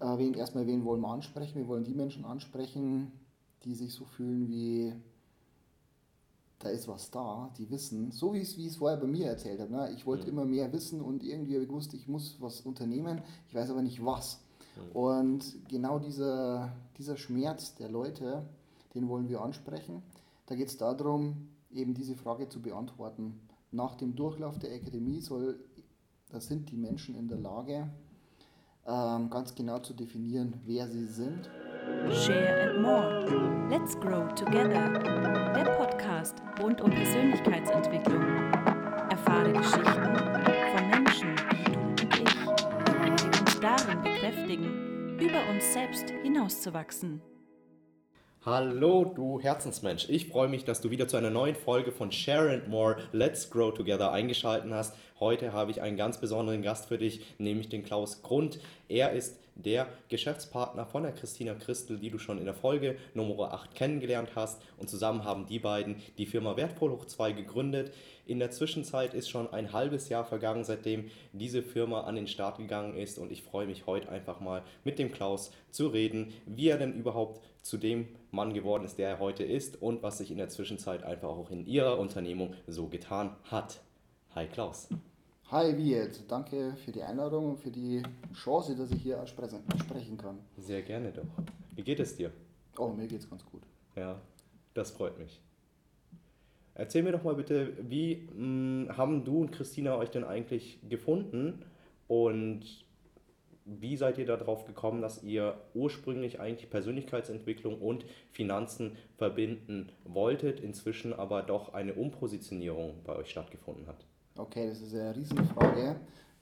Äh, wen, erstmal, wen wollen wir ansprechen? Wir wollen die Menschen ansprechen, die sich so fühlen wie, da ist was da, die wissen, so wie ich es vorher bei mir erzählt habe. Ne? Ich wollte mhm. immer mehr wissen und irgendwie habe ich gewusst, ich muss was unternehmen, ich weiß aber nicht was. Mhm. Und genau dieser, dieser Schmerz der Leute, den wollen wir ansprechen. Da geht es darum, eben diese Frage zu beantworten. Nach dem Durchlauf der Akademie soll, da sind die Menschen in der Lage, ähm, ganz genau zu definieren, wer sie sind. Share and More. Let's Grow Together. Der Podcast rund um Persönlichkeitsentwicklung. Erfahre Geschichten von Menschen wie du und ich, die uns darin bekräftigen, über uns selbst hinauszuwachsen. Hallo, du Herzensmensch. Ich freue mich, dass du wieder zu einer neuen Folge von Share and More Let's Grow Together eingeschaltet hast. Heute habe ich einen ganz besonderen Gast für dich, nämlich den Klaus Grund. Er ist der Geschäftspartner von der Christina Christel, die du schon in der Folge Nummer 8 kennengelernt hast. Und zusammen haben die beiden die Firma Wertvoll hoch 2 gegründet. In der Zwischenzeit ist schon ein halbes Jahr vergangen, seitdem diese Firma an den Start gegangen ist. Und ich freue mich heute einfach mal mit dem Klaus zu reden, wie er denn überhaupt zu dem Mann geworden ist, der er heute ist und was sich in der Zwischenzeit einfach auch in ihrer Unternehmung so getan hat. Hi Klaus. Hi Wiet, danke für die Einladung und für die Chance, dass ich hier sprechen kann. Sehr gerne doch. Wie geht es dir? Oh, mir geht's ganz gut. Ja, das freut mich. Erzähl mir doch mal bitte, wie mh, hm, haben du und Christina euch denn eigentlich gefunden und wie seid ihr darauf gekommen, dass ihr ursprünglich eigentlich Persönlichkeitsentwicklung und Finanzen verbinden wolltet, inzwischen aber doch eine Umpositionierung bei euch stattgefunden hat? Okay, das ist eine Riesenfrage.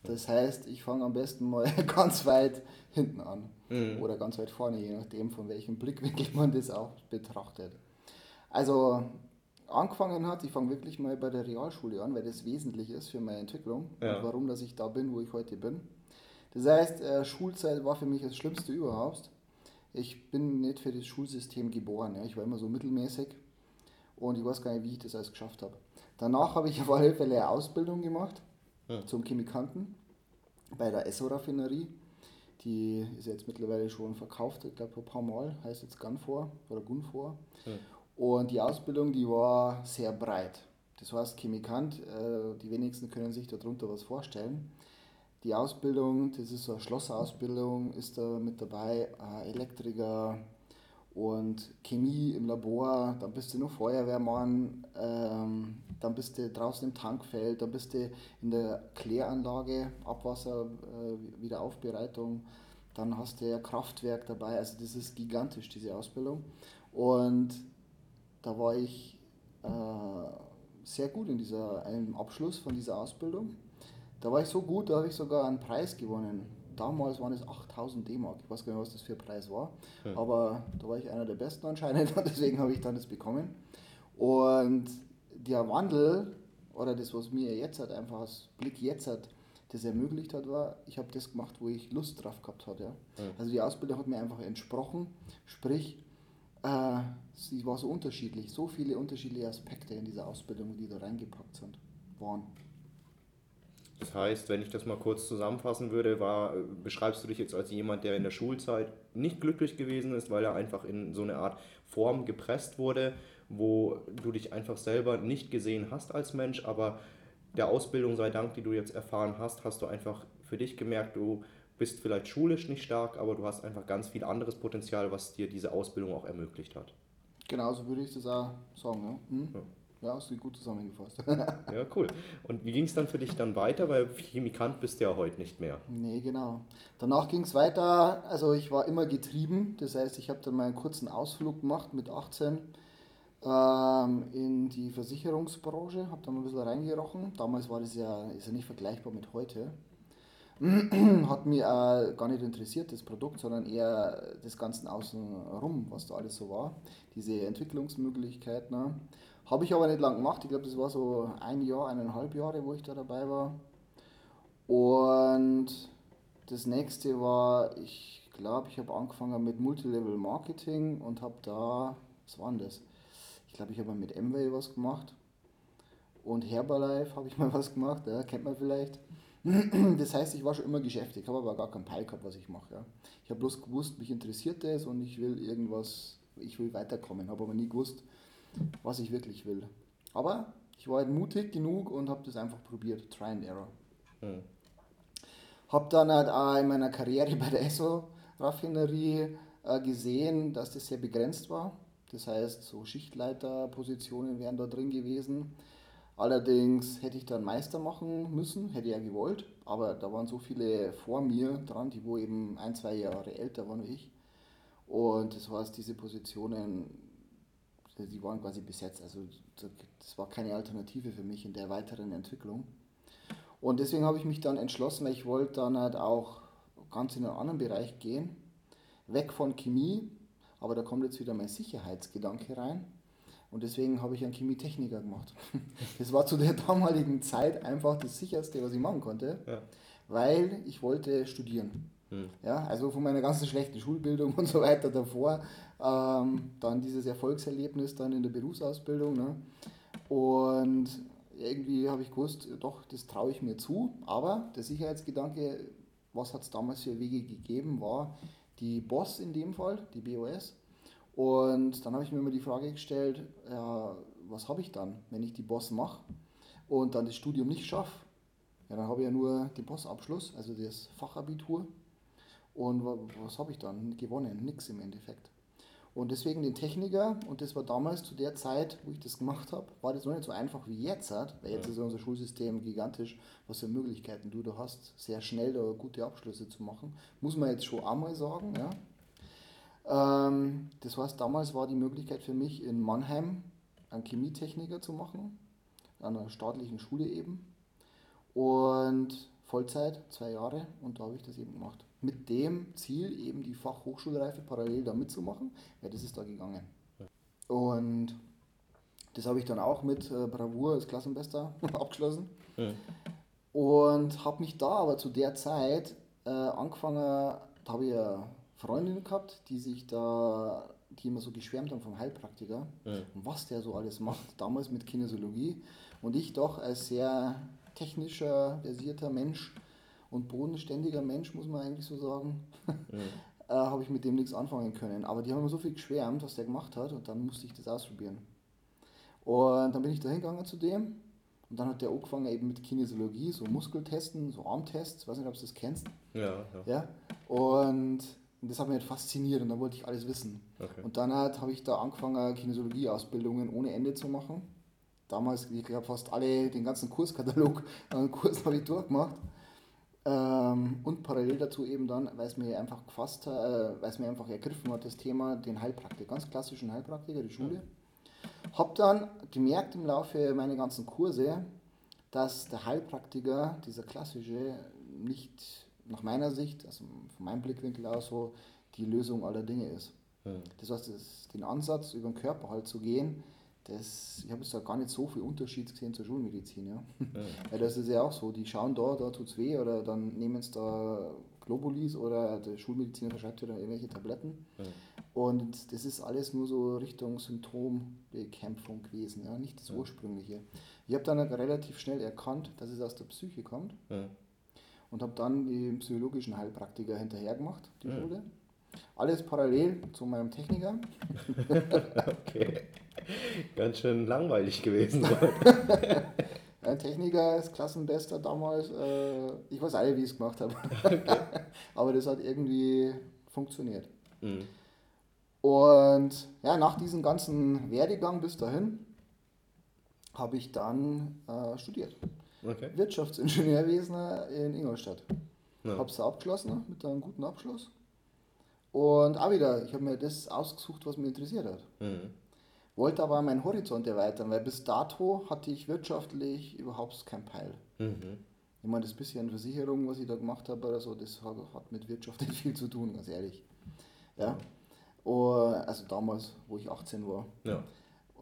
Das heißt, ich fange am besten mal ganz weit hinten an mhm. oder ganz weit vorne, je nachdem, von welchem Blickwinkel man das auch betrachtet. Also angefangen hat, ich fange wirklich mal bei der Realschule an, weil das wesentlich ist für meine Entwicklung ja. und warum dass ich da bin, wo ich heute bin. Das heißt, äh, Schulzeit war für mich das Schlimmste überhaupt. Ich bin nicht für das Schulsystem geboren. Ja. Ich war immer so mittelmäßig und ich weiß gar nicht, wie ich das alles geschafft habe. Danach habe ich auf alle Fälle eine Ausbildung gemacht ja. zum Chemikanten bei der Esso-Raffinerie. Die ist jetzt mittlerweile schon verkauft, ich glaube ein paar Mal, heißt jetzt Gunfor oder Gunfor. Ja. Und die Ausbildung, die war sehr breit. Das heißt, Chemikant, äh, die wenigsten können sich darunter was vorstellen. Die Ausbildung, das ist so eine Schlossausbildung, ist da mit dabei, Elektriker, und Chemie im Labor, dann bist du nur Feuerwehrmann, ähm, dann bist du draußen im Tankfeld, dann bist du in der Kläranlage, Abwasser, äh, Wiederaufbereitung, dann hast du ja Kraftwerk dabei, also das ist gigantisch, diese Ausbildung. Und da war ich äh, sehr gut in dieser, einem Abschluss von dieser Ausbildung. Da war ich so gut, da habe ich sogar einen Preis gewonnen damals waren es 8000 D-Mark. Ich weiß gar nicht, was das für ein Preis war. Ja. Aber da war ich einer der Besten anscheinend und deswegen habe ich dann das bekommen. Und der Wandel oder das, was mir jetzt hat, einfach aus Blick jetzt hat, das ermöglicht hat, war, ich habe das gemacht, wo ich Lust drauf gehabt hatte. Ja. ja. Also die Ausbildung hat mir einfach entsprochen, sprich, äh, sie war so unterschiedlich, so viele unterschiedliche Aspekte in dieser Ausbildung, die da reingepackt sind, waren. Das heißt, wenn ich das mal kurz zusammenfassen würde, war, beschreibst du dich jetzt als jemand, der in der Schulzeit nicht glücklich gewesen ist, weil er einfach in so eine Art Form gepresst wurde, wo du dich einfach selber nicht gesehen hast als Mensch, aber der Ausbildung sei Dank, die du jetzt erfahren hast, hast du einfach für dich gemerkt, du bist vielleicht schulisch nicht stark, aber du hast einfach ganz viel anderes Potenzial, was dir diese Ausbildung auch ermöglicht hat. Genau, so würde ich das auch sagen. Ja. Hm? ja. Ja, hast du gut zusammengefasst. ja, cool. Und wie ging es dann für dich dann weiter? Weil Chemikant bist du ja heute nicht mehr. Nee, genau. Danach ging es weiter. Also ich war immer getrieben. Das heißt, ich habe dann mal einen kurzen Ausflug gemacht mit 18 ähm, in die Versicherungsbranche. Habe dann ein bisschen reingerochen. Damals war das ja, ist ja nicht vergleichbar mit heute. Hat mich äh, gar nicht interessiert, das Produkt, sondern eher das Ganze außenrum, was da alles so war. Diese Entwicklungsmöglichkeiten. Ne? Habe ich aber nicht lang gemacht. Ich glaube, das war so ein Jahr, eineinhalb Jahre, wo ich da dabei war. Und das nächste war, ich glaube, ich habe angefangen mit Multilevel Marketing und habe da, was war denn das? Ich glaube, ich habe mit Amway was gemacht. Und Herbalife habe ich mal was gemacht, ja, kennt man vielleicht. Das heißt, ich war schon immer geschäftig, habe aber gar keinen Peil gehabt, was ich mache. Ja. Ich habe bloß gewusst, mich interessiert das und ich will irgendwas, ich will weiterkommen, habe aber nie gewusst, was ich wirklich will. Aber ich war halt mutig genug und habe das einfach probiert, Try and Error. Mhm. Habe dann halt auch in meiner Karriere bei der ESSO-Raffinerie äh, gesehen, dass das sehr begrenzt war. Das heißt, so Schichtleiterpositionen wären da drin gewesen. Allerdings hätte ich dann Meister machen müssen, hätte ich ja gewollt, aber da waren so viele vor mir dran, die wo eben ein, zwei Jahre älter waren wie ich. Und das heißt, diese Positionen, die waren quasi besetzt. Also das war keine Alternative für mich in der weiteren Entwicklung. Und deswegen habe ich mich dann entschlossen, weil ich wollte dann halt auch ganz in einen anderen Bereich gehen, weg von Chemie, aber da kommt jetzt wieder mein Sicherheitsgedanke rein. Und deswegen habe ich einen Chemietechniker gemacht. Das war zu der damaligen Zeit einfach das sicherste, was ich machen konnte, ja. weil ich wollte studieren. Hm. Ja, also von meiner ganzen schlechten Schulbildung und so weiter davor, ähm, dann dieses Erfolgserlebnis dann in der Berufsausbildung. Ne? Und irgendwie habe ich gewusst, doch, das traue ich mir zu. Aber der Sicherheitsgedanke, was hat es damals für Wege gegeben, war die BOS in dem Fall, die BOS. Und dann habe ich mir immer die Frage gestellt, ja, was habe ich dann, wenn ich die Boss mache und dann das Studium nicht schaffe? Ja, dann habe ich ja nur den Boss-Abschluss, also das Fachabitur. Und was habe ich dann gewonnen? Nix im Endeffekt. Und deswegen den Techniker, und das war damals zu der Zeit, wo ich das gemacht habe, war das noch nicht so einfach wie jetzt, weil jetzt ist unser Schulsystem gigantisch, was für Möglichkeiten du da hast, sehr schnell da gute Abschlüsse zu machen. Muss man jetzt schon einmal sagen, ja. Ähm, das heißt, damals war die Möglichkeit für mich in Mannheim einen Chemietechniker zu machen, an einer staatlichen Schule eben. Und Vollzeit, zwei Jahre, und da habe ich das eben gemacht. Mit dem Ziel, eben die Fachhochschulreife parallel da mitzumachen, weil das ist da gegangen. Und das habe ich dann auch mit äh, Bravour als Klassenbester abgeschlossen. Ja. Und habe mich da aber zu der Zeit äh, angefangen, da habe ich ja Freundinnen gehabt, die sich da, die immer so geschwärmt haben vom Heilpraktiker ja. und was der so alles macht, damals mit Kinesiologie. Und ich doch als sehr technischer, versierter Mensch und bodenständiger Mensch, muss man eigentlich so sagen, ja. äh, habe ich mit dem nichts anfangen können. Aber die haben immer so viel geschwärmt, was der gemacht hat, und dann musste ich das ausprobieren. Und dann bin ich da hingegangen zu dem und dann hat der angefangen eben mit Kinesiologie, so Muskeltesten, so Armtests, weiß nicht, ob du das kennst. Ja, ja. ja? Und das hat mich halt fasziniert und da wollte ich alles wissen. Okay. Und dann halt habe ich da angefangen, Kinesiologie-Ausbildungen ohne Ende zu machen. Damals, ich glaube, fast alle, den ganzen Kurskatalog an Kurs habe ich durchgemacht. Ähm, und parallel dazu eben dann, weil es mir einfach gefasst hat, äh, weil es mir einfach ergriffen hat, das Thema, den Heilpraktiker, ganz klassischen Heilpraktiker, die Schule. Ja. Habe dann gemerkt im Laufe meiner ganzen Kurse, dass der Heilpraktiker, dieser klassische, nicht nach meiner Sicht, also von meinem Blickwinkel aus so, die Lösung aller Dinge ist. Ja. Das heißt, das, den Ansatz über den Körper halt zu gehen, das, ich habe jetzt da gar nicht so viel Unterschied gesehen zur Schulmedizin. Ja? ja. Weil das ist ja auch so, die schauen da, da tut es weh oder dann nehmen es da Globulis oder der Schulmediziner verschreibt dir dann irgendwelche Tabletten. Ja. Und das ist alles nur so Richtung Symptombekämpfung gewesen, ja? nicht das Ursprüngliche. Ich habe dann relativ schnell erkannt, dass es aus der Psyche kommt und habe dann die psychologischen Heilpraktiker hinterher gemacht, die ja. Schule. Alles parallel zu meinem Techniker. okay. Ganz schön langweilig gewesen. Ein Techniker ist Klassenbester damals. Äh, ich weiß alle, wie ich es gemacht habe. Okay. Aber das hat irgendwie funktioniert. Mhm. Und ja, nach diesem ganzen Werdegang bis dahin habe ich dann äh, studiert. Okay. Wirtschaftsingenieurwesen in Ingolstadt. Ja. Habe es abgeschlossen mit einem guten Abschluss. Und auch wieder, ich habe mir das ausgesucht, was mich interessiert hat. Mhm. Wollte aber meinen Horizont erweitern, weil bis dato hatte ich wirtschaftlich überhaupt keinen Peil. Mhm. Ich meine, das bisschen Versicherung, was ich da gemacht habe oder so, das hat mit Wirtschaft nicht viel zu tun, ganz ehrlich. Ja. also damals, wo ich 18 war. Ja.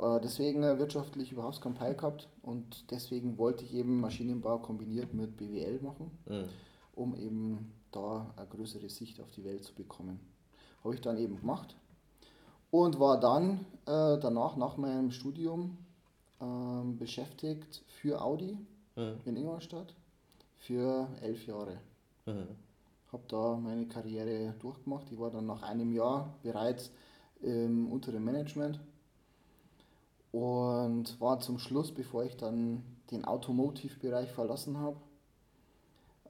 Äh, deswegen äh, wirtschaftlich überhaupt keinen Peil gehabt und deswegen wollte ich eben Maschinenbau kombiniert mit BWL machen, mhm. um eben da eine größere Sicht auf die Welt zu bekommen. Habe ich dann eben gemacht und war dann äh, danach, nach meinem Studium, äh, beschäftigt für Audi mhm. in Ingolstadt, für elf Jahre. Mhm. Habe da meine Karriere durchgemacht. Ich war dann nach einem Jahr bereits im unteren Management und war zum Schluss, bevor ich dann den Automotive-Bereich verlassen habe,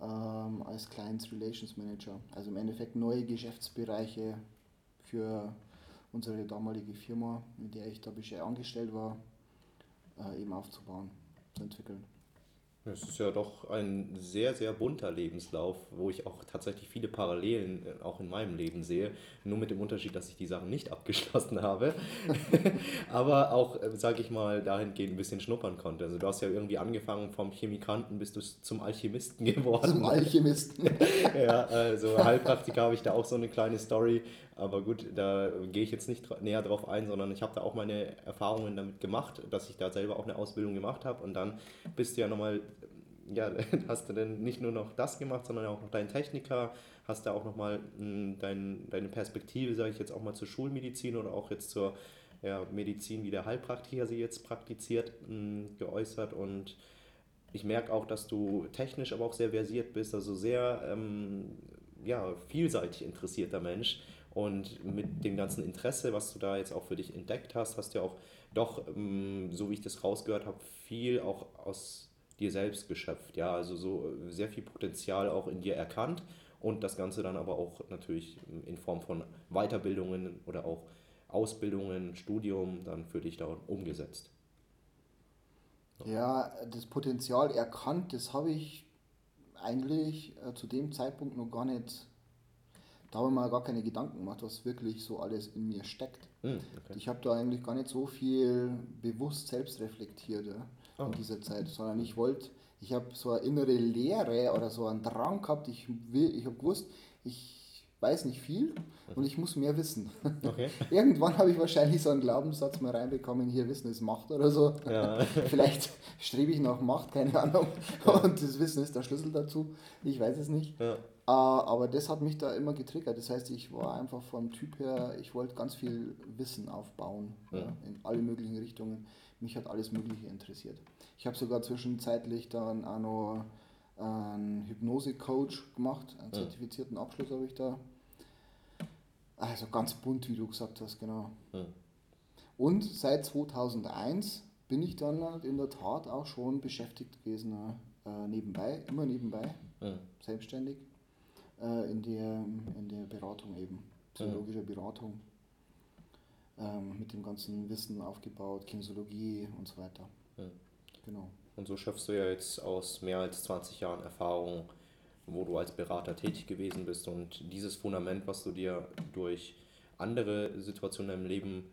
ähm, als Clients Relations Manager. Also im Endeffekt neue Geschäftsbereiche für unsere damalige Firma, mit der ich da bisher angestellt war, äh, eben aufzubauen, zu entwickeln. Es ist ja doch ein sehr, sehr bunter Lebenslauf, wo ich auch tatsächlich viele Parallelen äh, auch in meinem Leben sehe. Nur mit dem Unterschied, dass ich die Sachen nicht abgeschlossen habe. Aber auch, äh, sage ich mal, dahingehend ein bisschen schnuppern konnte. Also du hast ja irgendwie angefangen vom Chemikanten bis du zum Alchemisten geworden. Zum Alchemisten. ja, also Heilpraktiker habe ich da auch so eine kleine Story. Aber gut, da gehe ich jetzt nicht näher drauf ein, sondern ich habe da auch meine Erfahrungen damit gemacht, dass ich da selber auch eine Ausbildung gemacht habe. Und dann bist du ja nochmal, ja, hast du dann nicht nur noch das gemacht, sondern auch noch deinen Techniker, hast da auch nochmal hm, dein, deine Perspektive, sage ich jetzt auch mal zur Schulmedizin oder auch jetzt zur ja, Medizin, wie der Heilpraktiker sie jetzt praktiziert, hm, geäußert. Und ich merke auch, dass du technisch aber auch sehr versiert bist, also sehr ähm, ja, vielseitig interessierter Mensch und mit dem ganzen Interesse, was du da jetzt auch für dich entdeckt hast, hast du ja auch doch, ähm, so wie ich das rausgehört habe, viel auch aus dir selbst geschöpft. Ja, also so sehr viel Potenzial auch in dir erkannt und das Ganze dann aber auch natürlich in Form von Weiterbildungen oder auch Ausbildungen, Studium dann für dich da umgesetzt. Ja, das Potenzial erkannt, das habe ich eigentlich äh, zu dem Zeitpunkt noch gar nicht da habe ich mir gar keine Gedanken gemacht, was wirklich so alles in mir steckt. Hm, okay. Ich habe da eigentlich gar nicht so viel bewusst selbst reflektiert ja, oh. in dieser Zeit, sondern ich wollte, ich habe so eine innere Leere oder so einen Drang gehabt, ich will, ich habe gewusst, ich weiß nicht viel und ich muss mehr wissen. Okay. Irgendwann habe ich wahrscheinlich so einen Glaubenssatz mal reinbekommen, hier Wissen ist Macht oder so. Ja. Vielleicht strebe ich nach Macht, keine Ahnung. Ja. Und das Wissen ist der Schlüssel dazu. Ich weiß es nicht. Ja. Äh, aber das hat mich da immer getriggert. Das heißt, ich war einfach vom Typ her, ich wollte ganz viel Wissen aufbauen in alle möglichen Richtungen. Mich hat alles Mögliche interessiert. Ich habe sogar zwischenzeitlich dann auch noch einen Hypnose-Coach gemacht, einen zertifizierten Abschluss habe ich da. Also ganz bunt, wie du gesagt hast, genau. Ja. Und seit 2001 bin ich dann in der Tat auch schon beschäftigt gewesen, äh, nebenbei, immer nebenbei, selbstständig äh, in, der, in der Beratung eben, psychologischer Beratung, ähm, mit dem ganzen Wissen aufgebaut, Kinesiologie und so weiter. Ja. Genau. Und so schaffst du ja jetzt aus mehr als 20 Jahren Erfahrung, wo du als Berater tätig gewesen bist und dieses Fundament, was du dir durch andere Situationen im Leben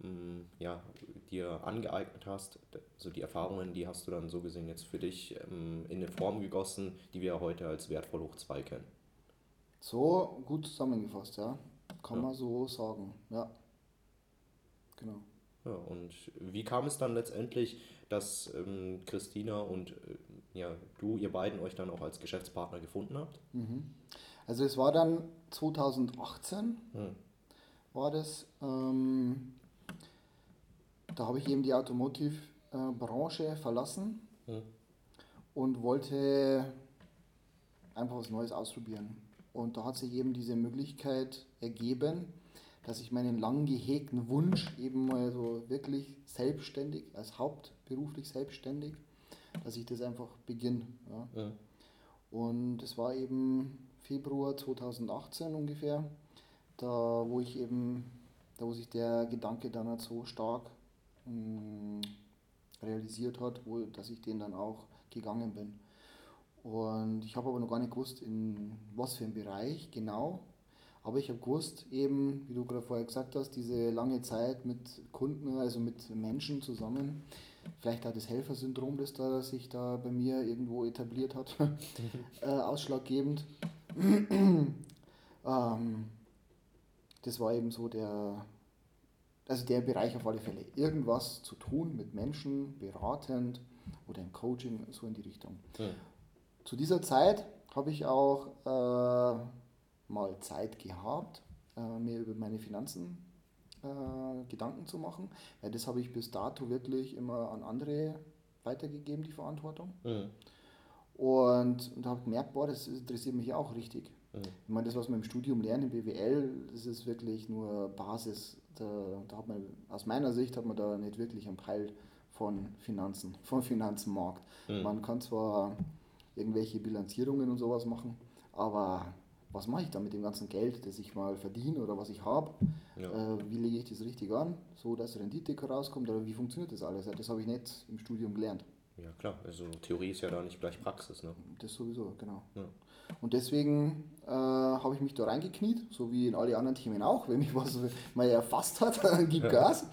mm, ja, dir angeeignet hast, also die Erfahrungen, die hast du dann so gesehen jetzt für dich ähm, in eine Form gegossen, die wir heute als wertvoll hoch 2 kennen. So gut zusammengefasst, ja. Kann ja. man so sagen, ja. Genau. Ja, und wie kam es dann letztendlich, dass ähm, Christina und äh, ja, du, ihr beiden euch dann auch als Geschäftspartner gefunden habt? Mhm. Also es war dann 2018, hm. war das, ähm, da habe ich eben die Automotive-Branche äh, verlassen hm. und wollte einfach was Neues ausprobieren. Und da hat sich eben diese Möglichkeit ergeben, dass ich meinen lang gehegten Wunsch eben mal so wirklich selbstständig, als hauptberuflich selbstständig, dass ich das einfach beginne. Ja. ja. Und es war eben Februar 2018 ungefähr, da wo ich eben, da wo sich der Gedanke dann halt so stark mh, hm, realisiert hat, wo, dass ich den dann auch gegangen bin. Und ich habe aber noch gar nicht gewusst, in was für einem Bereich genau. Aber ich habe gewusst, eben, wie du gerade vorher gesagt hast, diese lange Zeit mit Kunden, also mit Menschen zusammen. Vielleicht hat das Helfersyndrom, das da sich da bei mir irgendwo etabliert hat, äh, ausschlaggebend. ähm, das war eben so der, also der Bereich auf alle Fälle. Irgendwas zu tun mit Menschen, beratend oder im Coaching, so in die Richtung. Ja. Zu dieser Zeit habe ich auch äh, mal Zeit gehabt, äh, mir über meine Finanzen äh, Gedanken zu machen, weil das habe ich bis dato wirklich immer an andere weitergegeben, die Verantwortung. Mhm. Und, und habe gemerkt, boah, das interessiert mich auch richtig. Mhm. Ich meine, das, was man im Studium lernt, im BWL, das ist wirklich nur Basis. Da, da hat man, aus meiner Sicht hat man da nicht wirklich einen Peil von Finanzen, vom Finanzmarkt. Mhm. Man kann zwar irgendwelche Bilanzierungen und sowas machen, aber was mache ich da mit dem ganzen Geld, das ich mal verdiene oder was ich habe? Ja. Äh, wie lege ich das richtig an, so dass Rendite rauskommt oder wie funktioniert das alles? Das habe ich nicht im Studium gelernt. Ja klar, also Theorie ist ja da nicht gleich Praxis. Ne? Das sowieso, genau. Ja. Und deswegen äh, habe ich mich da reingekniet, so wie in alle anderen Themen auch. Wenn mich was mal erfasst hat, dann gib Gas.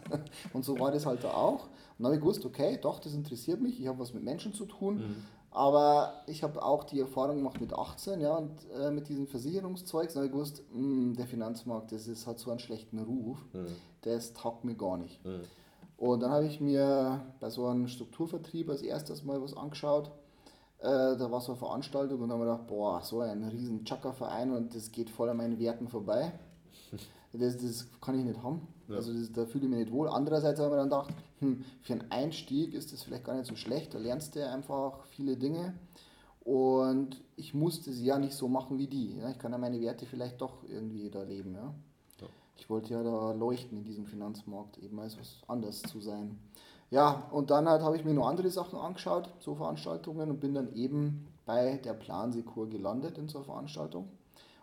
Und so war das halt da auch. Und dann habe ich gewusst, okay, doch, das interessiert mich, ich habe was mit Menschen zu tun. Mhm. Aber ich habe auch die Erfahrung gemacht mit 18, ja, und äh, mit diesem Versicherungszeug, habe ich gewusst, mh, hm, der Finanzmarkt, das ist, hat so einen schlechten Ruf, mhm. das taugt mir gar nicht. Mhm. Und dann habe ich mir bei so einem Strukturvertrieb als erstes mal was angeschaut. Äh, da war so eine Veranstaltung und dann habe ich gedacht, boah, so ein riesen Chaka-Verein und das geht voll an meinen Werten vorbei. Das, das kann ich nicht haben. Ja. Also das, da fühle ich mich nicht wohl. Andererseits habe ich dann gedacht, hm, für einen Einstieg ist das vielleicht gar nicht so schlecht. Da lernst du einfach viele Dinge. Und ich musste sie ja nicht so machen wie die. Ja? Ich kann ja meine Werte vielleicht doch irgendwie da leben. Ja? ja. Ich wollte ja da leuchten in diesem Finanzmarkt, eben als was anderes zu sein. Ja, und dann halt habe ich mir noch andere Sachen angeschaut, so Veranstaltungen, und bin dann eben bei der Plansekur gelandet in so einer Veranstaltung.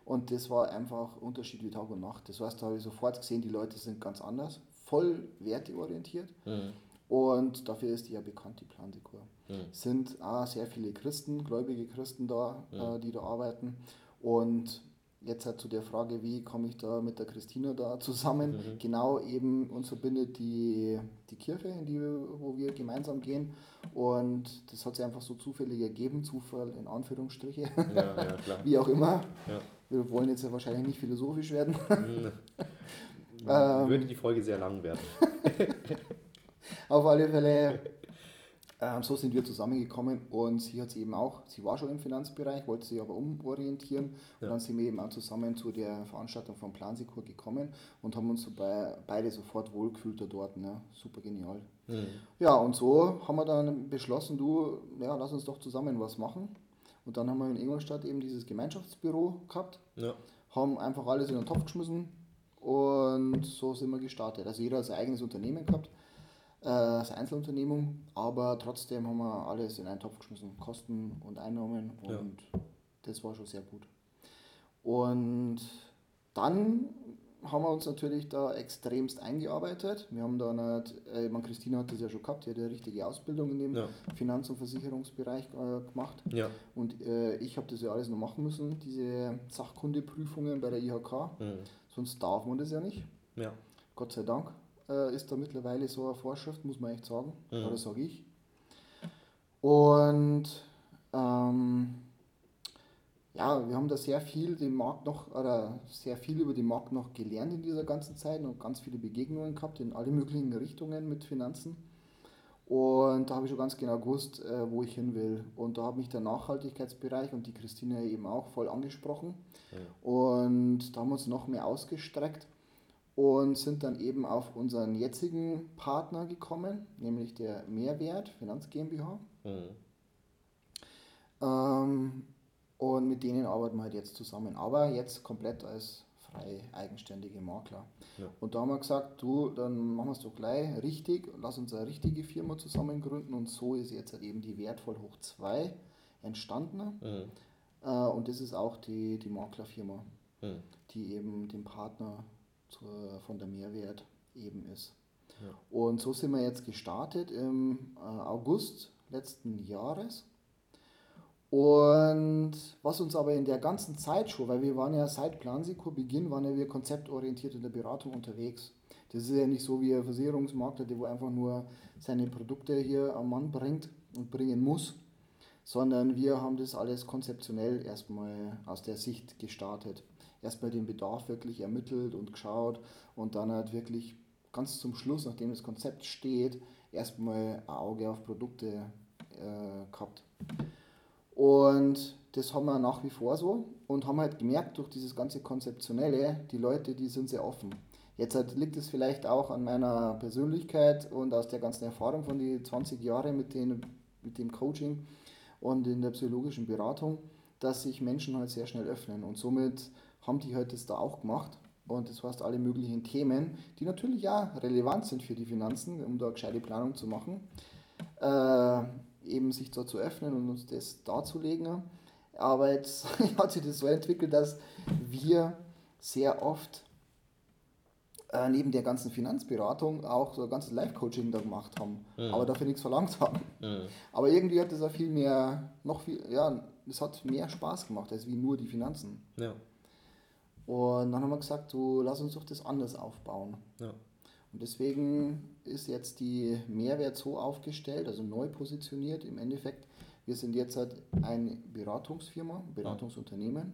Und das war einfach Unterschied wie Tag und Nacht. Das heißt, da habe ich sofort gesehen, die Leute sind ganz anders, voll werteorientiert. Mhm. Und dafür ist die ja bekannt, die Plansekur. Mhm. Sind auch sehr viele Christen, gläubige Christen da, mhm. äh, die da arbeiten. Und jetzt halt zu der Frage, wie komme ich da mit der Christina da zusammen? Mhm. Genau eben uns verbindet die, die Kirche, in die wo wir gemeinsam gehen. Und das hat sich einfach so zufällig ergeben, Zufall in Anführungsstriche, ja, ja, wie auch immer. Ja. Wir wollen jetzt ja wahrscheinlich nicht philosophisch werden. Ähm. Würde die Folge sehr lang werden. Auf alle Fälle, äh, so sind wir zusammengekommen und sie hat eben auch, sie war schon im Finanzbereich, wollte sich aber umorientieren ja. und dann sind wir eben auch zusammen zu der Veranstaltung von Plansikur gekommen und haben uns so bei, beide sofort wohlgefühlt da dort, ne? super genial. Mhm. Ja, und so haben wir dann beschlossen, du, ja, lass uns doch zusammen was machen. Und dann haben wir in Ingolstadt eben dieses Gemeinschaftsbüro gehabt, ja. haben einfach alles in den Topf geschmissen und so sind wir gestartet. Also jeder hat sein eigenes Unternehmen gehabt, äh, seine Einzelunternehmung, aber trotzdem haben wir alles in einen Topf geschmissen, Kosten und Einnahmen und ja. das war schon sehr gut. Und dann haben wir uns natürlich da extremst eingearbeitet. Wir haben da nicht, äh, meine, Christina hat das ja schon gehabt, die hat ja richtige Ausbildung in dem ja. Finanz- und Versicherungsbereich äh, gemacht. Ja. Und äh, ich habe das ja alles noch machen müssen, diese Sachkundeprüfungen bei der IHK. Mhm. Sonst darf man das ja nicht. Ja. Gott sei Dank äh, ist da mittlerweile so eine Vorschrift, muss man echt sagen. Mhm. Oder sage ich. Und ähm, ja, wir haben da sehr viel den Markt noch, oder sehr viel über den Markt noch gelernt in dieser ganzen Zeit und ganz viele Begegnungen gehabt in alle möglichen Richtungen mit Finanzen. Und da habe ich schon ganz genau gewusst, äh, wo ich hin will. Und da hat mich der Nachhaltigkeitsbereich und die Christine eben auch voll angesprochen. Ja. Und da haben wir uns noch mehr ausgestreckt und sind dann eben auf unseren jetzigen Partner gekommen, nämlich der Mehrwert Finanz GmbH. Mhm. Ähm, und mit denen arbeiten wir halt jetzt zusammen. Aber jetzt komplett als frei eigenständige Makler. Ja. Und da haben wir gesagt, du, dann machen wir es doch gleich richtig, lass uns eine richtige Firma zusammen gründen. Und so ist jetzt halt eben die Wertvoll hoch 2 entstanden. Mhm. Äh, und das ist auch die, die Maklerfirma, mhm. die eben dem Partner zur, von der Mehrwert eben ist. Ja. Und so sind wir jetzt gestartet im äh, August letzten Jahres und was uns aber in der ganzen Zeit schon, weil wir waren ja seit Plansikur Beginn, waren ja wir konzeptorientiert in der Beratung unterwegs. Das ist ja nicht so wie ein Versicherungsmakler, der wo einfach nur seine Produkte hier am Mann bringt und bringen muss, sondern wir haben das alles konzeptionell erstmal aus der Sicht gestartet. Erstmal den Bedarf wirklich ermittelt und geschaut und dann halt wirklich ganz zum Schluss, nachdem das Konzept steht, erstmal ein Auge auf Produkte äh, gehabt. Und das haben wir nach wie vor so und haben halt gemerkt durch dieses ganze Konzeptionelle, die Leute, die sind sehr offen. Jetzt halt liegt es vielleicht auch an meiner Persönlichkeit und aus der ganzen Erfahrung von den 20 Jahren mit, mit dem Coaching und in der psychologischen Beratung, dass sich Menschen halt sehr schnell öffnen. Und somit haben die halt das da auch gemacht. Und das heißt, alle möglichen Themen, die natürlich ja relevant sind für die Finanzen, um da gescheite Planung zu machen, äh, sich da zu öffnen und uns das darzulegen. Aber jetzt hat sich das so entwickelt, dass wir sehr oft äh, neben der ganzen Finanzberatung auch so ein ganzes Live-Coaching da gemacht haben, mhm. aber dafür nichts verlangt haben. Mhm. Aber irgendwie hat das auch viel mehr, noch viel, ja, es hat mehr Spaß gemacht als wie nur die Finanzen. Ja. Und dann haben wir gesagt, so lass uns doch das anders aufbauen. Ja. Und deswegen ist jetzt die Mehrwert so aufgestellt, also neu positioniert. Im Endeffekt, wir sind jetzt halt eine Beratungsfirma, Beratungsunternehmen.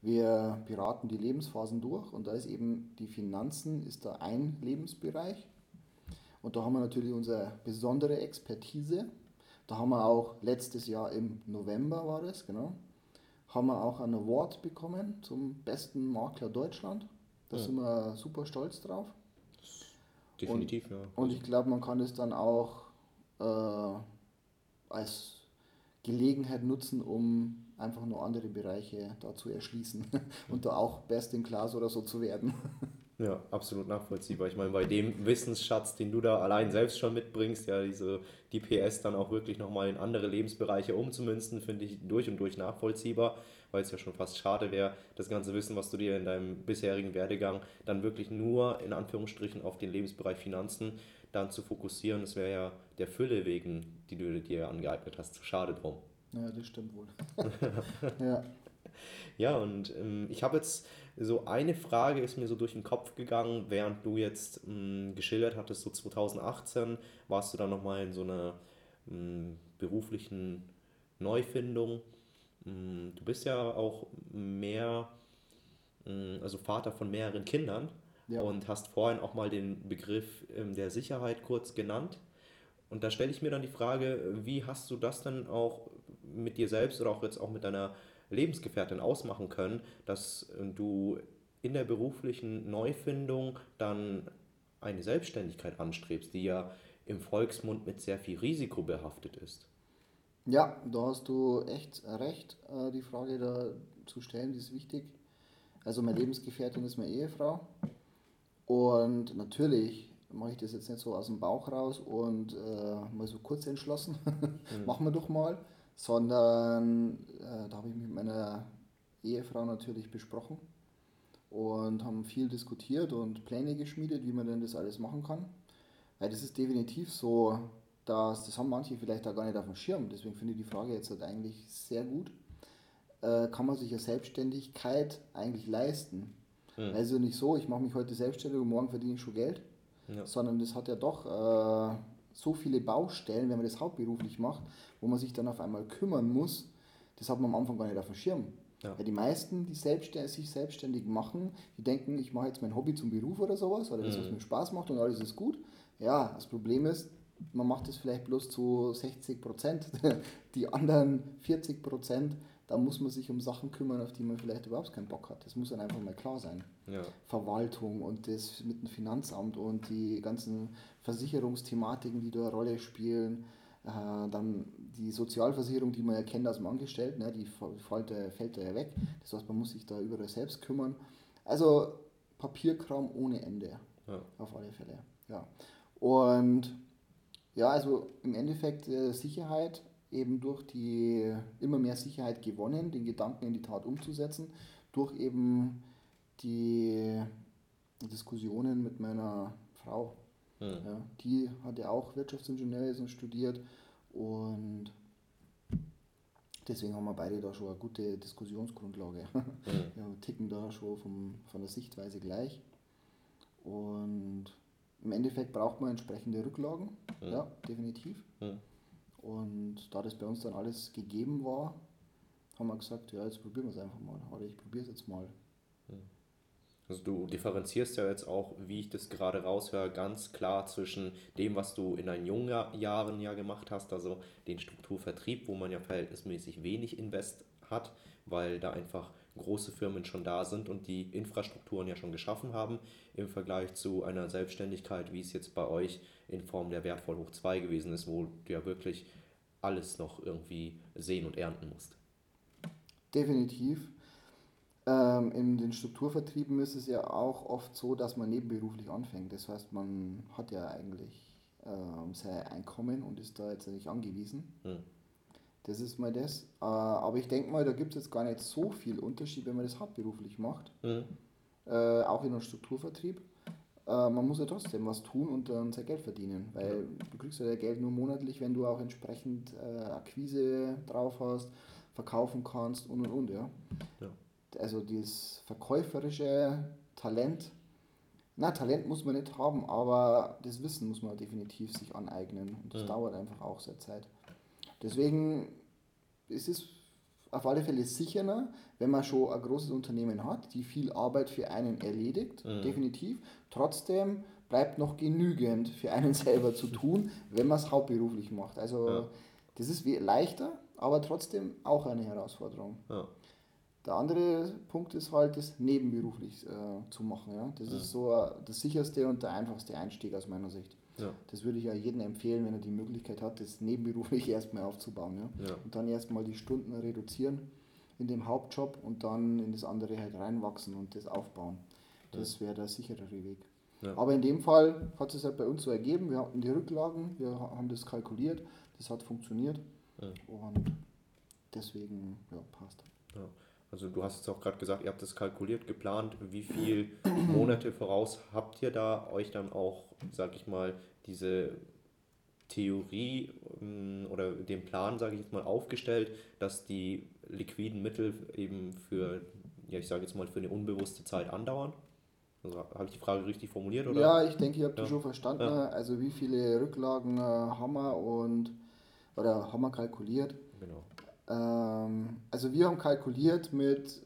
Wir beraten die Lebensphasen durch und da ist eben die Finanzen ist da ein Lebensbereich. Und da haben wir natürlich unsere besondere Expertise. Da haben wir auch letztes Jahr im November war das, genau, haben wir auch einen Award bekommen zum besten Makler Deutschland. Da ja. sind wir super stolz drauf. Definitiv, und, ja. Und ich glaube, man kann es dann auch äh, als Gelegenheit nutzen, um einfach nur andere Bereiche da zu erschließen und da auch Best in Class oder so zu werden. Ja, absolut nachvollziehbar. Ich meine, bei dem Wissensschatz, den du da allein selbst schon mitbringst, ja, diese die PS dann auch wirklich nochmal in andere Lebensbereiche umzumünzen, finde ich durch und durch nachvollziehbar, weil es ja schon fast schade wäre, das ganze Wissen, was du dir in deinem bisherigen Werdegang dann wirklich nur in Anführungsstrichen auf den Lebensbereich Finanzen dann zu fokussieren. Das wäre ja der Fülle wegen, die du dir angeeignet hast, schade drum. Ja, das stimmt wohl. ja. Ja, und ähm, ich habe jetzt so eine Frage ist mir so durch den Kopf gegangen, während du jetzt mh, hm, geschildert hattest, so 2018 warst du dann nochmal in so einer mh, hm, beruflichen Neufindung. Mh, hm, du bist ja auch mehr, also Vater von mehreren Kindern ja. und hast vorhin auch mal den Begriff ähm, der Sicherheit kurz genannt. Und da stelle ich mir dann die Frage, wie hast du das dann auch mit dir selbst oder auch jetzt auch mit deiner Lebensgefährtin ausmachen können, dass äh, du in der beruflichen Neufindung dann eine Selbstständigkeit anstrebst, die ja im Volksmund mit sehr viel Risiko behaftet ist. Ja, da hast du echt recht. Äh, die Frage da zu stellen, die ist wichtig. Also meine Lebensgefährtin ist meine Ehefrau. Und natürlich mache ich das jetzt nicht so aus dem Bauch raus und äh, mal so kurz entschlossen. mhm. Machen wir doch mal sondern äh, da habe ich mit meiner Ehefrau natürlich besprochen und haben viel diskutiert und Pläne geschmiedet, wie man denn das alles machen kann. Weil das ist definitiv so, dass, das haben manche vielleicht auch gar nicht auf dem Schirm, deswegen finde ich die Frage jetzt halt eigentlich sehr gut. Äh, kann man sich eine Selbstständigkeit eigentlich leisten? Mhm. Also nicht so, ich mache mich heute selbstständig und morgen verdiene ich schon Geld, ja. sondern das hat ja doch äh, so viele Baustellen, wenn man das hauptberuflich macht, wo man sich dann auf einmal kümmern muss, das hat man am Anfang gar nicht auf dem Schirm. Ja. Weil die meisten, die selbstständig, sich selbstständig machen, die denken, ich mache jetzt mein Hobby zum Beruf oder sowas, oder das, was mhm. mir Spaß macht und alles ist gut. Ja, das Problem ist, man macht das vielleicht bloß zu 60 Prozent. Die anderen 40 Prozent da muss man sich um Sachen kümmern, auf die man vielleicht überhaupt keinen Bock hat. Das muss dann einfach mal klar sein. Ja. Verwaltung und das mit dem Finanzamt und die ganzen Versicherungsthematiken, die da eine Rolle spielen. Äh, dann die Sozialversicherung, die man ja kennt aus dem Angestellten, ne, die fällt, fällt da ja weg. Das heißt, man muss sich da überall selbst kümmern. Also Papierkram ohne Ende. Ja. Auf alle Fälle. Ja. Und ja, also im Endeffekt äh, Sicherheit eben durch die immer mehr Sicherheit gewonnen, den Gedanken in die Tat umzusetzen, durch eben die Diskussionen mit meiner Frau. Mhm. Ja, die hat ja auch Wirtschaftsingenieurwesen studiert und deswegen haben wir beide da schon eine gute Diskussionsgrundlage. Mhm. Ja, ticken da schon vom, von der Sichtweise gleich. Und im Endeffekt braucht man entsprechende Rücklagen, mhm. ja, definitiv. Mhm. Und da das bei uns dann alles gegeben war, haben wir gesagt, ja, jetzt probieren wir es einfach mal. Oder ich probiere es jetzt mal. Hm. Also du differenzierst ja jetzt auch, wie ich das gerade raushöre, ganz klar zwischen dem, was du in deinen jungen Jahren ja gemacht hast, also den Strukturvertrieb, wo man ja verhältnismäßig wenig Invest hat, weil da einfach große Firmen schon da sind und die Infrastrukturen ja schon geschaffen haben, im Vergleich zu einer Selbstständigkeit, wie es jetzt bei euch in Form der Wertvoll hoch 2 gewesen ist, wo du ja wirklich alles noch irgendwie sehen und ernten musst. Definitiv. Ähm, in den Strukturvertrieben ist es ja auch oft so, dass man nebenberuflich anfängt. Das heißt, man hat ja eigentlich ähm, sein Einkommen und ist da jetzt nicht angewiesen. Hm. Das ist mal das. Äh, aber ich denke mal, da gibt es jetzt gar nicht so viel Unterschied, wenn man das hauptberuflich macht. Hm. Äh, auch in einem Strukturvertrieb. Äh, man muss ja trotzdem was tun und dann sein Geld verdienen. Weil du kriegst ja Geld nur monatlich, wenn du auch entsprechend äh, Akquise drauf hast, verkaufen kannst und und und. Ja. ja. Also dieses verkäuferische Talent na, Talent muss man nicht haben, aber das Wissen muss man definitiv sich aneignen. Und das ja. dauert einfach auch sehr Zeit. Deswegen ist es auf alle Fälle sicherer, wenn man schon ein großes Unternehmen hat, die viel Arbeit für einen erledigt, ja. definitiv. Trotzdem bleibt noch genügend für einen selber zu tun, wenn man es hauptberuflich macht. Also ja. das ist leichter, aber trotzdem auch eine Herausforderung. Ja. Der andere Punkt ist halt, das nebenberuflich äh, zu machen. Ja? Das ja. ist so äh, das sicherste und der einfachste Einstieg aus meiner Sicht. Ja. Das würde ich ja jedem empfehlen, wenn er die Möglichkeit hat, das nebenberuflich erstmal aufzubauen. Ja? ja. Und dann erstmal die Stunden reduzieren in dem Hauptjob und dann in das andere halt reinwachsen und das aufbauen. Das wäre der sicherere Weg. Aber in dem Fall hat es halt bei uns so ergeben, wir hatten die Rücklagen, wir haben das kalkuliert, das hat funktioniert und deswegen ja, passt. Also du hast es auch gerade gesagt, ihr habt es kalkuliert, geplant. Wie viele Monate voraus habt ihr da euch dann auch, sag ich mal, diese Theorie ähm, oder den Plan, sage ich jetzt mal, aufgestellt, dass die liquiden Mittel eben für, ja ich sage jetzt mal, für eine unbewusste Zeit andauern? Also habe ich die Frage richtig formuliert? Oder? Ja, ich denke, ich habe ja. die schon verstanden. Ja. Also wie viele Rücklagen äh, haben wir und oder haben wir kalkuliert? Genau. Ähm, also wir haben kalkuliert mit,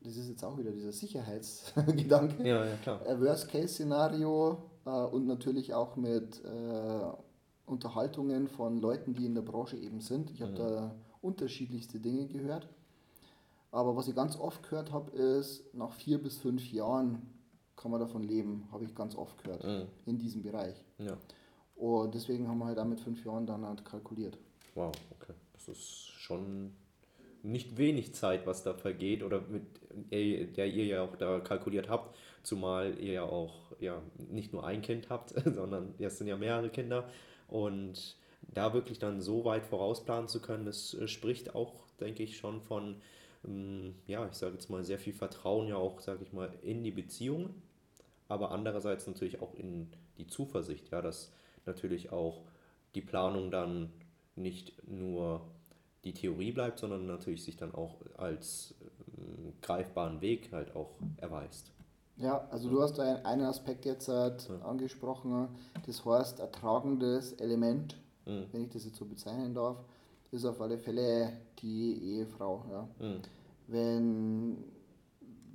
das ist jetzt auch wieder dieser Sicherheitsgedanke, ja, ja, klar. Worst-Case-Szenario äh, und natürlich auch mit äh, Unterhaltungen von Leuten, die in der Branche eben sind. Ich habe mhm. da unterschiedlichste Dinge gehört. Aber was ich ganz oft gehört habe, ist, nach vier bis fünf Jahren kann man davon leben, habe ich ganz oft gehört, mhm. in diesem Bereich. Ja. Und deswegen haben wir halt auch mit fünf Jahren dann halt kalkuliert. Wow. Das ist schon nicht wenig Zeit, was da vergeht oder mit der ihr ja auch da kalkuliert habt, zumal ihr ja auch ja, nicht nur ein Kind habt, sondern es sind ja mehrere Kinder. Und da wirklich dann so weit vorausplanen zu können, das äh, spricht auch, denke ich, schon von, ähm, ja, ich sage jetzt mal, sehr viel Vertrauen ja auch, sage ich mal, in die Beziehungen, aber andererseits natürlich auch in die Zuversicht, ja, dass natürlich auch die Planung dann nicht nur die Theorie bleibt, sondern natürlich sich dann auch als äh, greifbaren Weg halt auch erweist. Ja, also du hast einen Aspekt jetzt halt ja. angesprochen, das heißt ertragendes Element, mhm. wenn ich das jetzt so bezeichnen darf, ist auf alle Fälle die Ehefrau. Ja. Mhm. Wenn,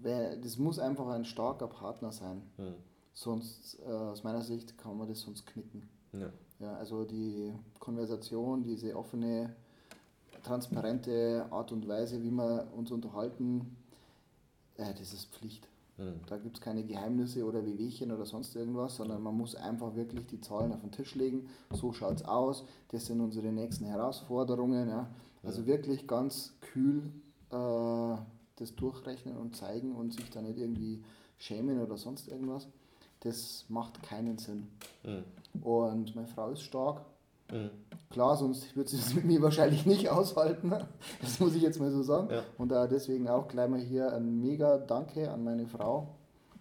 wenn, das muss einfach ein starker Partner sein, mhm. sonst äh, aus meiner Sicht kann man das sonst knicken. Ja. ja, also die Konversation, diese offene transparente Art und Weise, wie wir uns unterhalten, äh, das ist Pflicht. Mhm. Da gibt es keine Geheimnisse oder Wehwehchen oder sonst irgendwas, sondern man muss einfach wirklich die Zahlen auf den Tisch legen. So schaut es aus, das sind unsere nächsten Herausforderungen. Ja. Also wirklich ganz kühl äh, das durchrechnen und zeigen und sich da nicht irgendwie schämen oder sonst irgendwas. Das macht keinen Sinn. Mhm. Und meine Frau ist stark, Mhm. Klar, sonst würde sie es mit mir wahrscheinlich nicht aushalten. Ne? Das muss ich jetzt mal so sagen. Ja. Und da deswegen auch gleich mal hier ein mega Danke an meine Frau.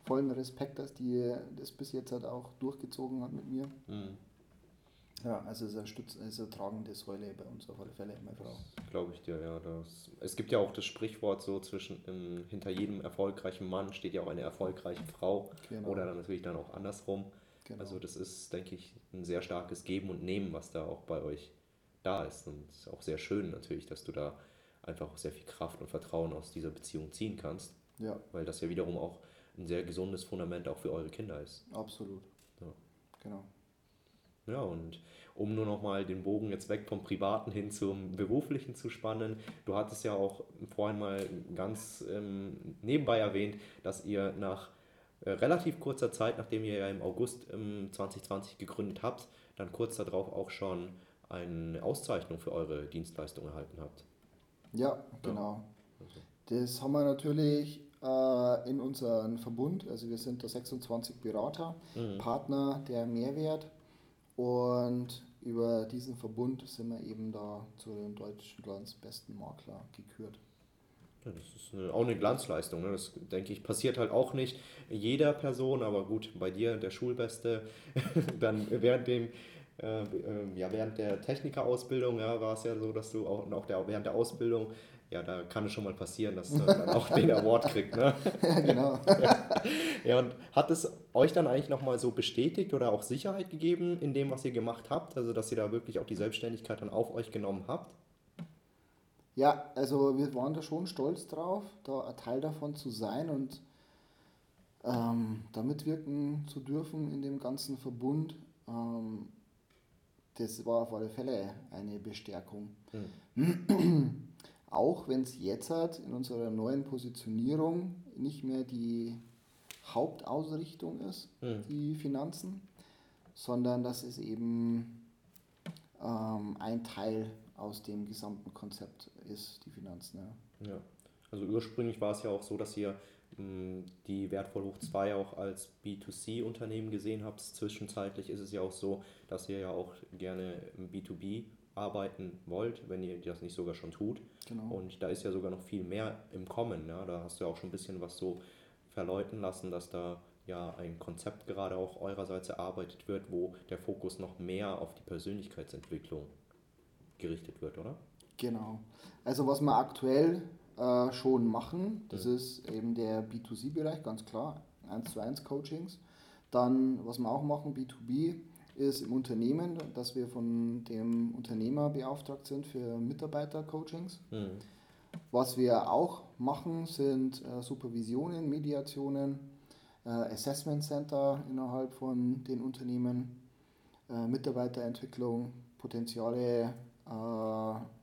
Vollen Respekt, dass die das bis jetzt halt auch durchgezogen hat mit mir. Mhm. Ja, also es ist eine, Stütz, ist eine tragende Säule bei uns auf alle Fälle, meine Frau. Glaube ich dir, ja. Das, es gibt ja auch das Sprichwort so zwischen um, hinter jedem erfolgreichen Mann steht ja auch eine erfolgreiche Frau. Genau. Oder dann natürlich dann auch andersrum. Genau. Also das ist, denke ich, ein sehr starkes Geben und Nehmen, was da auch bei euch da ist. Und es ist auch sehr schön natürlich, dass du da einfach sehr viel Kraft und Vertrauen aus dieser Beziehung ziehen kannst. Ja. Weil das ja wiederum auch ein sehr gesundes Fundament auch für eure Kinder ist. Absolut. Ja. Genau. Ja, und um nur noch mal den Bogen jetzt weg vom Privaten hin zum Beruflichen zu spannen, du hattest ja auch vorhin mal ganz ähm, nebenbei erwähnt, dass ihr nach äh, relativ kurzer Zeit, nachdem ihr ja im August ähm, 2020 gegründet habt, dann kurz darauf auch schon eine Auszeichnung für eure Dienstleistung erhalten habt. Ja, genau. Das haben wir natürlich äh, in unserem Verbund. Also wir sind da 26 Berater, mhm. Partner der Mehrwert und über diesen Verbund sind wir eben da zu den Deutschlands besten Makler gekürt. Ja, das ist eine, auch eine Glanzleistung. Ne? Das denke ich passiert halt auch nicht jeder Person, aber gut, bei dir der Schulbeste, dann während dem äh, äh, ja, während der Technikerausbildung ja, war es ja so, dass du auch, auch der, während der Ausbildung ja, da kann es schon mal passieren, dass man dann auch den Award kriegt. Ne? Ja, genau. ja, und hat es euch dann eigentlich nochmal so bestätigt oder auch Sicherheit gegeben in dem, was ihr gemacht habt? Also, dass ihr da wirklich auch die Selbstständigkeit dann auf euch genommen habt? Ja, also wir waren da schon stolz drauf, da ein Teil davon zu sein und ähm, da mitwirken zu dürfen in dem ganzen Verbund. Ähm, das war auf alle Fälle eine Bestärkung. Hm. Auch wenn es jetzt hat in unserer neuen Positionierung nicht mehr die Hauptausrichtung ist, mhm. die Finanzen, sondern dass es eben ähm, ein Teil aus dem gesamten Konzept ist, die Finanzen. Ja. ja. Also ursprünglich war es ja auch so, dass ihr mh, hm, die Wertvoll hoch 2 auch als B2C-Unternehmen gesehen habt. Zwischenzeitlich ist es ja auch so, dass ihr ja auch gerne im B2B arbeiten wollt, wenn ihr das nicht sogar schon tut. Genau. Und da ist ja sogar noch viel mehr im Kommen. Ja? Da hast du ja auch schon ein bisschen was so verleuten lassen, dass da ja ein Konzept gerade auch eurerseits erarbeitet wird, wo der Fokus noch mehr auf die Persönlichkeitsentwicklung gerichtet wird, oder? Genau. Also was wir aktuell äh, schon machen, das mhm. ist eben der B2C-Bereich, ganz klar, 1 zu 1 Coachings. Dann, was wir auch machen, B2B, ist im Unternehmen, dass wir von dem Unternehmer beauftragt sind für Mitarbeitercoachings. Mhm. Was wir auch machen, sind äh, Supervisionen, Mediationen, äh, Assessment Center innerhalb von den Unternehmen, äh, Mitarbeiterentwicklung, Potenziale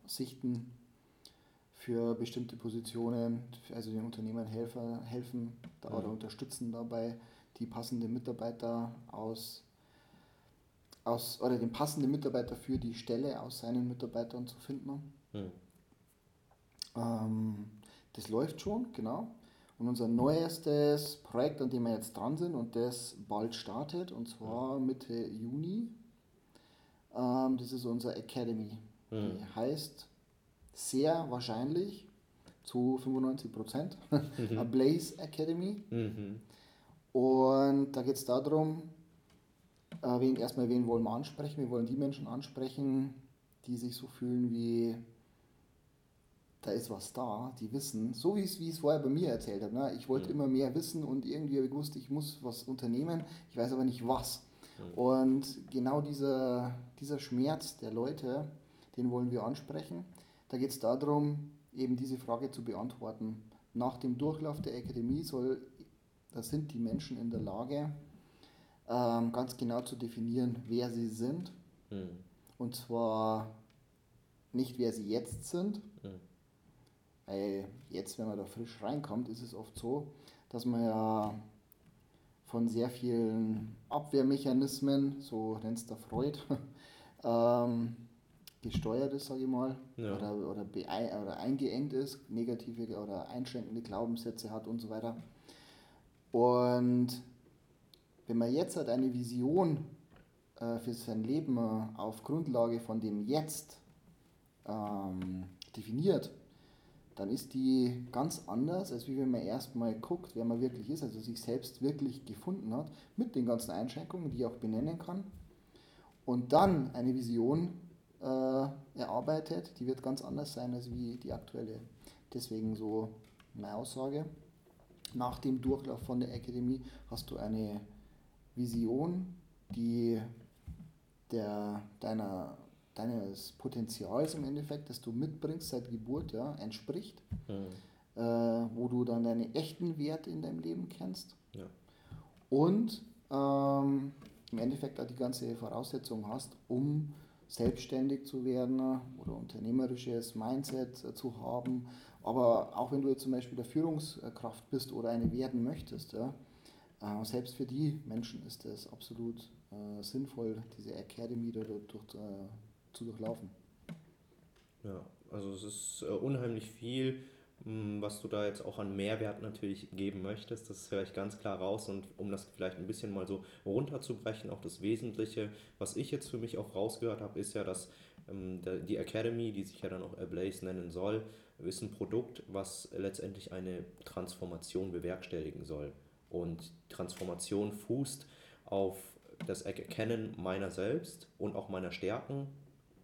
sichten für bestimmte Positionen, also den Unternehmern helfen, helfen mhm. oder unterstützen dabei, die passenden Mitarbeiter aus aus, oder den passenden Mitarbeiter für die Stelle aus seinen Mitarbeitern zu finden. Hm. Ähm, das läuft schon, genau. Und unser neuestes Projekt, an dem wir jetzt dran sind und das bald startet, und zwar Mitte Juni, ähm, das ist unser Academy. Hm. Die heißt sehr wahrscheinlich zu 95 Prozent mhm. Blaze Academy. Mhm. Und da geht es darum, äh, wen, erstmal, wen wollen wir ansprechen? Wir wollen die Menschen ansprechen, die sich so fühlen wie, da ist was da, die wissen, so wie es, wie es vorher bei mir erzählt habe. Ne? Ich wollte mhm. immer mehr wissen und irgendwie habe ich gewusst, ich muss was unternehmen, ich weiß aber nicht was. Mhm. Und genau dieser, dieser Schmerz der Leute, den wollen wir ansprechen. Da geht es darum, eben diese Frage zu beantworten. Nach dem Durchlauf der Akademie soll, da sind die Menschen in der Lage, ähm, ganz genau zu definieren, wer sie sind. Mhm. Und zwar nicht, wer sie jetzt sind, mhm. weil jetzt, wenn man da frisch reinkommt, ist es oft so, dass man ja von sehr vielen Abwehrmechanismen, so nennt es der Freud, ähm, gesteuert ist, sage ich mal, ja. oder, oder, oder eingeengt ist, negative oder einschränkende Glaubenssätze hat und so weiter. Und wenn man jetzt hat eine Vision äh, für sein Leben äh, auf Grundlage von dem Jetzt ähm, definiert, dann ist die ganz anders, als wie wenn man erstmal guckt, wer man wirklich ist, also sich selbst wirklich gefunden hat, mit den ganzen Einschränkungen, die er auch benennen kann. Und dann eine Vision äh, erarbeitet, die wird ganz anders sein als wie die aktuelle. Deswegen so meine Aussage. Nach dem Durchlauf von der Akademie hast du eine Vision, die der, deiner, deines Potenzials im Endeffekt, das du mitbringst seit Geburt, ja, entspricht, mhm. äh, wo du dann deine echten Werte in deinem Leben kennst ja. und ähm, im Endeffekt auch die ganze Voraussetzung hast, um selbstständig zu werden oder unternehmerisches Mindset zu haben. Aber auch wenn du jetzt zum Beispiel der Führungskraft bist oder eine werden möchtest, ja, äh, selbst für die Menschen ist es absolut äh, sinnvoll, diese Academy durch, durch, äh, zu durchlaufen. Ja, also es ist äh, unheimlich viel, was du da jetzt auch an Mehrwert natürlich geben möchtest. Das höre ich ganz klar raus und um das vielleicht ein bisschen mal so runterzubrechen, auch das Wesentliche, was ich jetzt für mich auch rausgehört habe, ist ja, dass ähm, die Academy, die sich ja dann auch Ablaze nennen soll, ist ein Produkt, was letztendlich eine Transformation bewerkstelligen soll. Und Transformation fußt auf das Erkennen meiner selbst und auch meiner Stärken.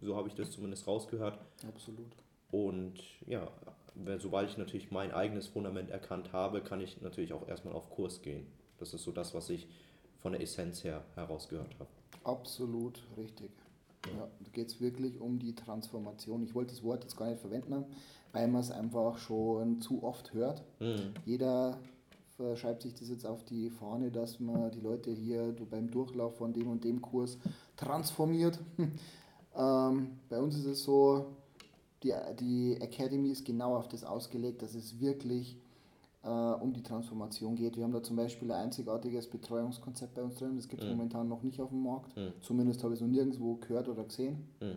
So habe ich das zumindest rausgehört. Absolut. Und ja, sobald ich natürlich mein eigenes Fundament erkannt habe, kann ich natürlich auch erstmal auf Kurs gehen. Das ist so das, was ich von der Essenz her herausgehört habe. Absolut richtig. Ja, da geht es wirklich um die Transformation. Ich wollte das Wort jetzt gar nicht verwenden, weil man es einfach schon zu oft hört. Mhm. Jeder schreibt sich das jetzt auf die Fahne, dass man die Leute hier beim Durchlauf von dem und dem Kurs transformiert. ähm, bei uns ist es so, die, die Academy ist genau auf das ausgelegt, dass es wirklich äh, um die Transformation geht. Wir haben da zum Beispiel ein einzigartiges Betreuungskonzept bei uns drin, das gibt es Mhm. momentan noch nicht auf dem Markt. Mhm. Zumindest habe ich es noch nirgendwo gehört oder gesehen. Mhm.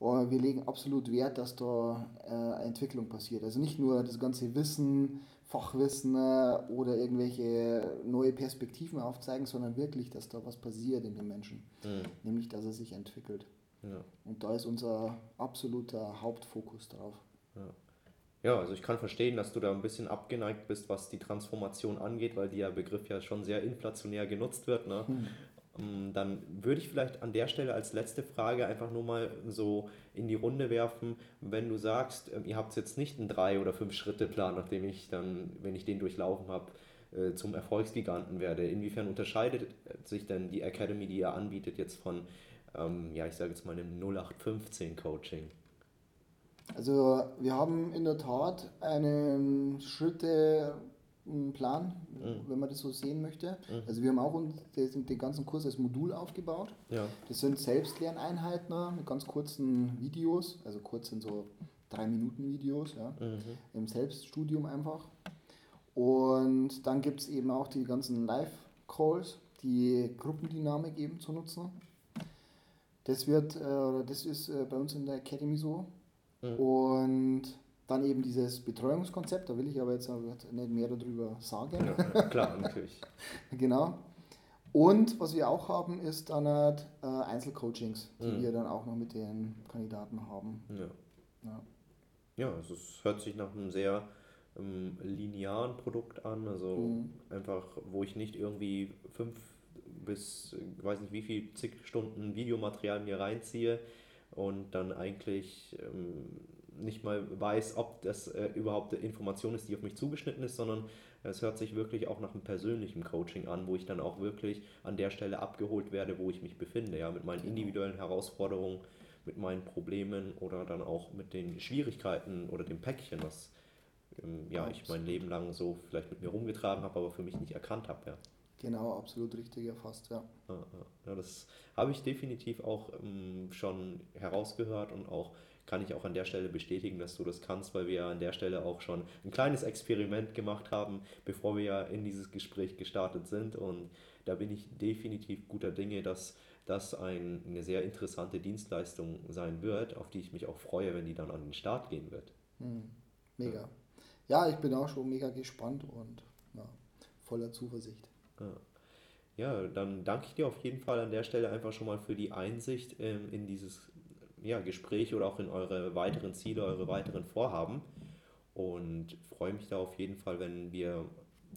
Aber wir legen absolut Wert, dass da äh, Entwicklung passiert. Also nicht nur das ganze Wissen, Fachwissen äh, oder irgendwelche neue Perspektiven aufzeigen, sondern wirklich, dass da was passiert in den Menschen. Mhm. Nämlich, dass er sich entwickelt. Ja. Und da ist unser absoluter Hauptfokus drauf. Ja, also ich kann verstehen, dass du da ein bisschen abgeneigt bist, was die Transformation angeht, weil der Begriff ja schon sehr inflationär genutzt wird. Ne? Ähm, Dann würde ich vielleicht an der Stelle als letzte Frage einfach nur mal so in die Runde werfen, wenn du sagst, ähm, ihr habt jetzt nicht einen drei- oder fünf-Schritte-Plan, nachdem ich dann, wenn ich den durchlaufen habe, äh, zum Erfolgsgiganten werde. Inwiefern unterscheidet sich denn die Academy, die ihr anbietet, jetzt von, ähm, ja, ich sage jetzt mal einem 0815-Coaching? Also wir haben in der Tat einen Schritteplan, wenn man das so sehen möchte. Also wir haben auch den, ganzen Kurs als Modul aufgebaut. Ja. Das sind Selbstlerneinheiten ne, mit ganz kurzen Videos, also kurz sind so drei Minuten Videos, ja, im Selbststudium einfach. Und dann gibt es eben auch die ganzen Live-Calls, die Gruppendynamik eben zu nutzen. Das wird, äh, oder das ist äh, bei uns in der Academy so. Und dann eben dieses Betreuungskonzept, da will ich aber jetzt nicht mehr darüber sagen. Ja, klar, natürlich. Genau. Und was wir auch haben, ist dann halt, äh, Einzelcoachings, die Mhm. wir dann auch noch mit den Kandidaten haben. Ja. Ja. Ja, also es hört sich nach einem sehr ähm, linearen Produkt an, also Mhm. einfach, wo ich nicht irgendwie fünf bis, äh, weiß nicht wie viel, zig Stunden Videomaterial mir reinziehe und dann eigentlich ähm, nicht mal weiß, ob das äh, überhaupt eine Information ist, die auf mich zugeschnitten ist, sondern es hört sich wirklich auch nach einem persönlichen Coaching an, wo ich dann auch wirklich an der Stelle abgeholt werde, wo ich mich befinde, ja, mit meinen individuellen Herausforderungen, mit meinen Problemen oder dann auch mit den Schwierigkeiten oder dem Päckchen, was ähm, ja, ich mein Leben lang so vielleicht mit mir rumgetragen habe, aber für mich nicht erkannt habe. Ja. Genau, absolut richtig erfasst, ja. Ja, das habe ich definitiv auch ähm, schon herausgehört und auch kann ich auch an der Stelle bestätigen, dass du das kannst, weil wir ja an der Stelle auch schon ein kleines Experiment gemacht haben, bevor wir ja in dieses Gespräch gestartet sind. Und da bin ich definitiv guter Dinge, dass das ein, eine sehr interessante Dienstleistung sein wird, auf die ich mich auch freue, wenn die dann an den Start gehen wird. Hm. Mega. Ja, ich bin auch schon mega gespannt und ja, voller Zuversicht. Ja. Dann danke ich dir auf jeden Fall an der Stelle einfach schon mal für die Einsicht ähm, in dieses ja, Gespräch oder auch in eure weiteren Ziele, eure weiteren Vorhaben. Und freue mich da auf jeden Fall, wenn wir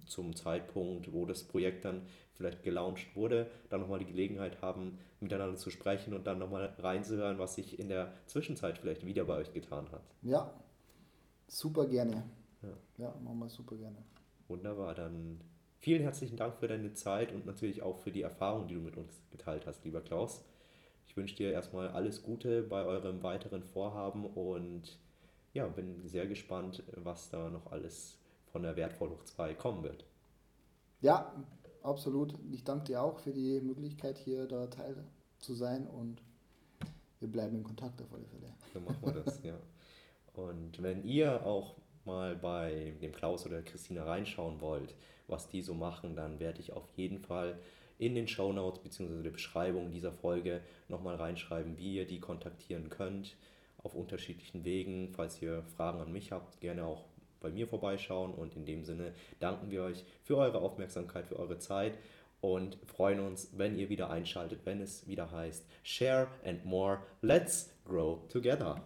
zum Zeitpunkt, wo das Projekt dann vielleicht gelauncht wurde, dann nochmal die Gelegenheit haben, miteinander zu sprechen und dann nochmal reinzuhören, was sich in der Zwischenzeit vielleicht wieder bei euch getan hat. Ja, super gerne. Ja. Ja, machen wir super gerne. Wunderbar, dann vielen herzlichen Dank für deine Zeit und natürlich auch für die Erfahrung, die du mit uns geteilt hast, lieber Klaus. Ich wünsche dir erstmal alles Gute bei eurem weiteren Vorhaben und ja, bin sehr gespannt, was da noch alles von der Wertvoll hoch 2 kommen wird. Ja, absolut. Ich danke dir auch für die Möglichkeit, hier da Teil zu sein und wir bleiben in Kontakt auf alle Fälle. So machen wir das, ja. Und wenn ihr auch mal bei dem Klaus oder der Christina reinschauen wollt, was die so machen, dann werde ich auf jeden Fall in den Show Notes bzw. der Beschreibung dieser Folge nochmal reinschreiben, wie ihr die kontaktieren könnt auf unterschiedlichen Wegen. Falls ihr Fragen an mich habt, gerne auch bei mir vorbeischauen. Und in dem Sinne danken wir euch für eure Aufmerksamkeit, für eure Zeit und freuen uns, wenn ihr wieder einschaltet, wenn es wieder heißt Share and More. Let's grow together.